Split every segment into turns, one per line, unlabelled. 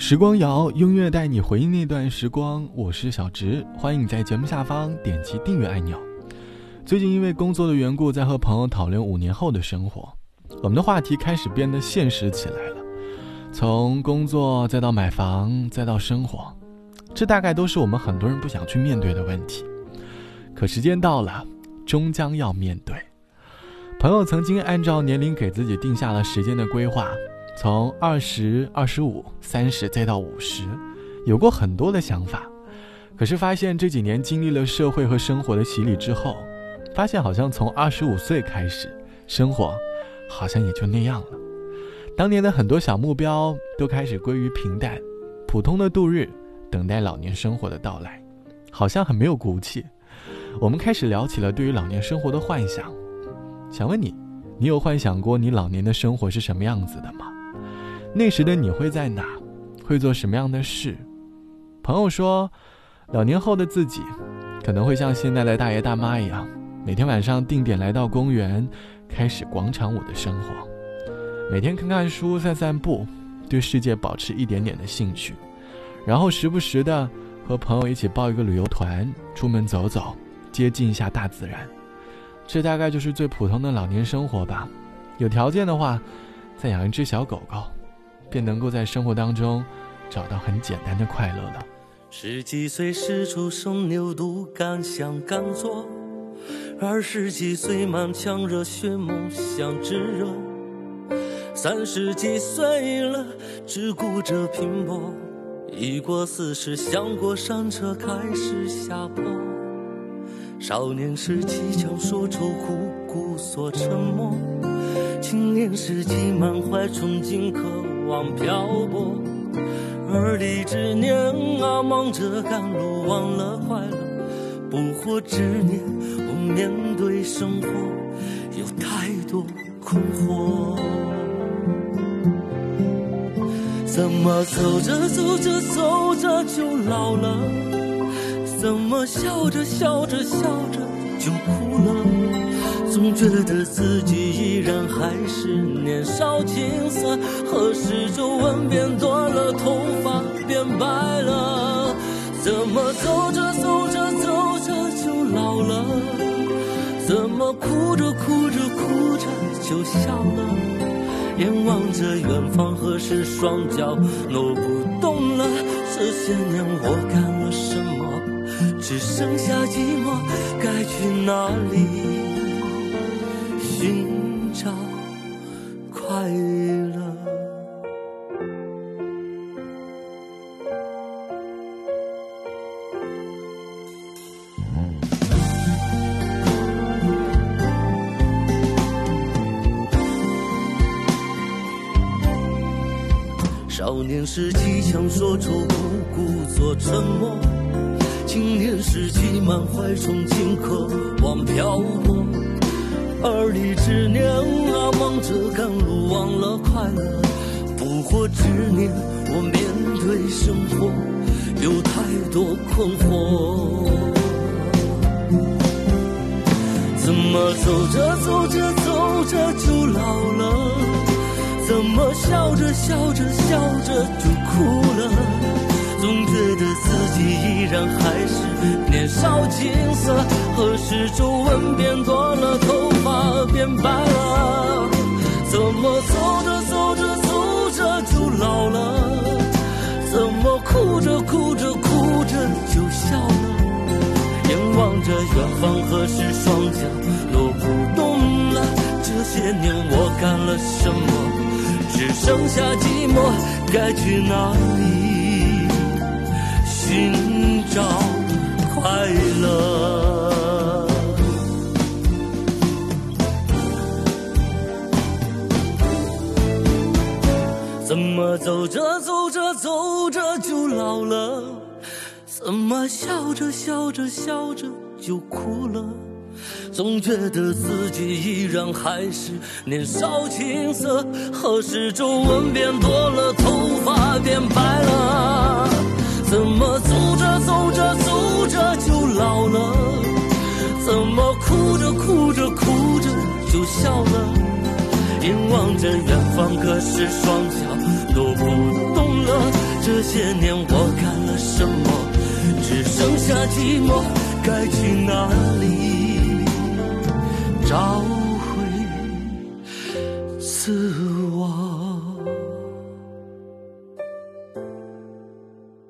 时光谣，音乐带你回忆那段时光。我是小植，欢迎你在节目下方点击订阅按钮。最近因为工作的缘故，在和朋友讨论五年后的生活，我们的话题开始变得现实起来了。从工作，再到买房，再到生活，这大概都是我们很多人不想去面对的问题。可时间到了，终将要面对。朋友曾经按照年龄给自己定下了时间的规划。从二十二十五、三十再到五十，有过很多的想法，可是发现这几年经历了社会和生活的洗礼之后，发现好像从二十五岁开始，生活好像也就那样了。当年的很多小目标都开始归于平淡，普通的度日，等待老年生活的到来，好像很没有骨气。我们开始聊起了对于老年生活的幻想，想问你，你有幻想过你老年的生活是什么样子的吗？那时的你会在哪？会做什么样的事？朋友说，老年后的自己，可能会像现在的大爷大妈一样，每天晚上定点来到公园，开始广场舞的生活，每天看看书、散散步，对世界保持一点点的兴趣，然后时不时的和朋友一起报一个旅游团，出门走走，接近一下大自然。这大概就是最普通的老年生活吧。有条件的话，再养一只小狗狗。便能够在生活当中找到很简单的快乐了。
十几岁时出生牛犊敢想敢做，二十几岁满腔热血梦想炙热，三十几岁了只顾着拼搏，一过四十想过山车开始下坡。少年时期强说出苦，故作沉默；青年时期满怀憧憬，渴望漂泊。而立之年啊，忙着赶路，忘了快乐；不惑之年，我面对生活有太多困惑。怎么走着走着走着就老了？怎么笑着笑着笑着就哭了？总觉得自己依然还是年少青涩。何时皱纹变多了，头发变白了？怎么走着走着走着就老了？怎么哭着哭着哭着就笑了？眼望着远方，何时双脚挪不动了？这些年我干了什么？只剩下寂寞，该去哪里快乐？少年时期想说出口，故作沉默。青年时期满怀憧憬，渴望漂泊；而立之年啊，忙着赶路，忘了快乐。不惑之年，我面对生活有太多困惑。怎么走着走着走着就老了？怎么笑着笑着笑着就哭了？总觉得自己依然还是年少青涩，何时皱纹变多了，头发变白了？怎么走着走着走着就老了？怎么哭着哭着哭着就笑了？眼望着远方，何时双脚挪不动了？这些年我干了什么？只剩下寂寞，该去哪里？寻找快乐，着笑着笑着就哭了？总觉得自己依然还是年少青涩，何时皱纹变多了，头发变白了？怎么走着走着走着就老了？怎么哭着哭着哭着就笑了？眼望着远方，可是双脚都不动了。
这些年我？寂寞，该去哪里找？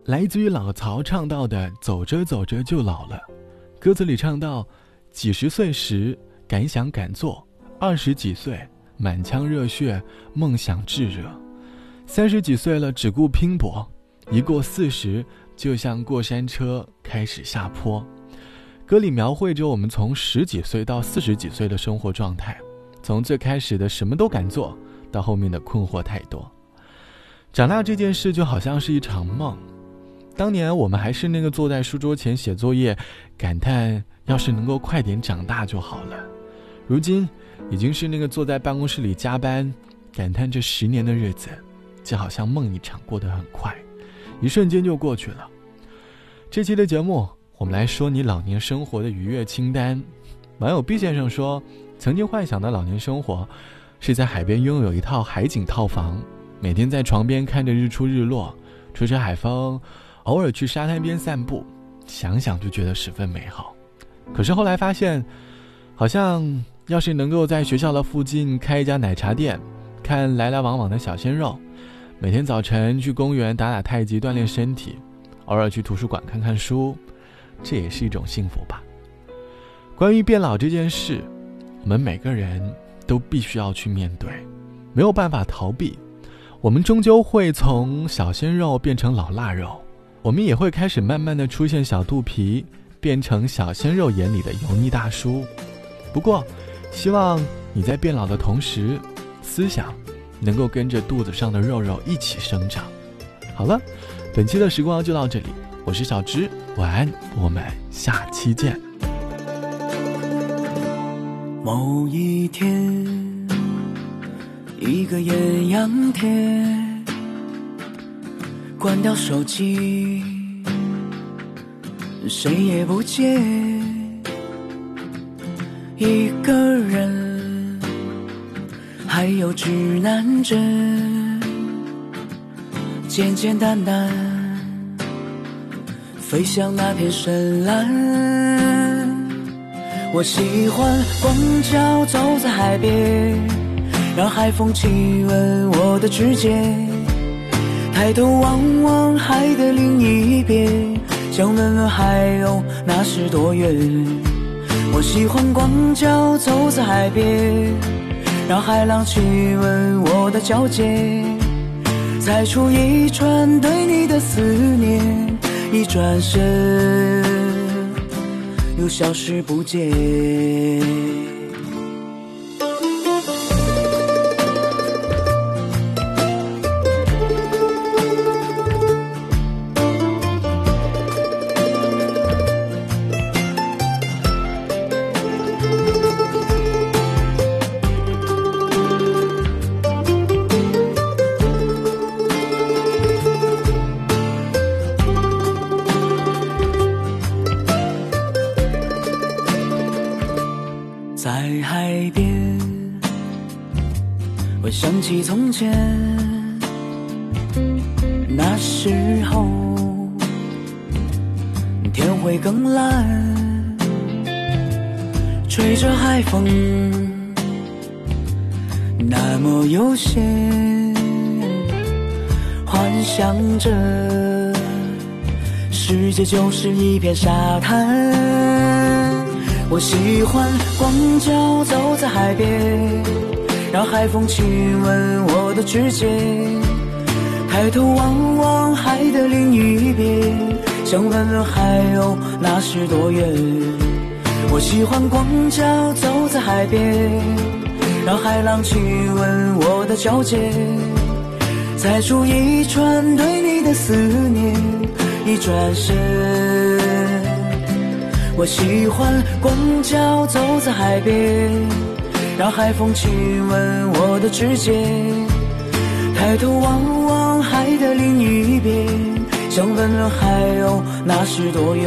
来自于老曹唱到的“走着走着就老了”，歌词里唱到：“几十岁时敢想敢做，二十几岁满腔热血梦想炙热，三十几岁了只顾拼搏，一过四十就像过山车开始下坡。”歌里描绘着我们从十几岁到四十几岁的生活状态，从最开始的什么都敢做，到后面的困惑太多。长大这件事就好像是一场梦。当年我们还是那个坐在书桌前写作业，感叹要是能够快点长大就好了。如今，已经是那个坐在办公室里加班，感叹这十年的日子，就好像梦一场，过得很快，一瞬间就过去了。这期的节目，我们来说你老年生活的愉悦清单。网友 B 先生说，曾经幻想的老年生活，是在海边拥有一套海景套房，每天在床边看着日出日落，吹吹海风。偶尔去沙滩边散步，想想就觉得十分美好。可是后来发现，好像要是能够在学校的附近开一家奶茶店，看来来往往的小鲜肉，每天早晨去公园打打太极锻炼身体，偶尔去图书馆看看书，这也是一种幸福吧。关于变老这件事，我们每个人都必须要去面对，没有办法逃避，我们终究会从小鲜肉变成老腊肉。我们也会开始慢慢的出现小肚皮，变成小鲜肉眼里的油腻大叔。不过，希望你在变老的同时，思想能够跟着肚子上的肉肉一起生长。好了，本期的时光就到这里，我是小芝，晚安，我们下期见。
某一天，一个艳阳天。关掉手机，谁也不见。一个人，还有指南针，简简单单，飞向那片深蓝。我喜欢光脚走在海边，让海风亲吻我的指尖。抬头望望海的另一边，想问问海鸥那是多远？我喜欢光脚走在海边，让海浪亲吻我的脚尖，踩出一串对你的思念，一转身又消失不见。在海边，我想起从前，那时候天会更蓝，吹着海风，那么悠闲，幻想着世界就是一片沙滩。我喜欢光脚走在海边。让海风亲吻我的指尖，抬头望望海的另一边，想问问海鸥那是多远。我喜欢光脚走在海边，让海浪亲吻我的脚尖，猜出一串对你的思念，一转身。我喜欢光脚走在海边。让海风亲吻我的指尖，抬头望望海的另一边，想问问海鸥那是多远。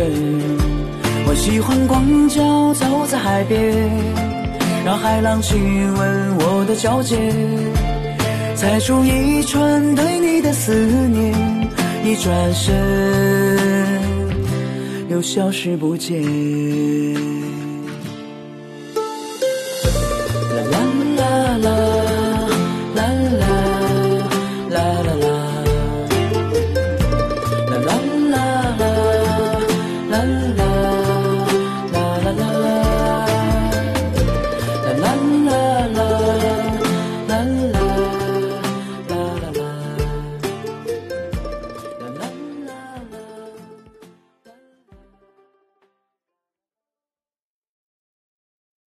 我喜欢光脚走在海边，让海浪亲吻我的脚尖，踩出一串对你的思念，一转身又消失不见。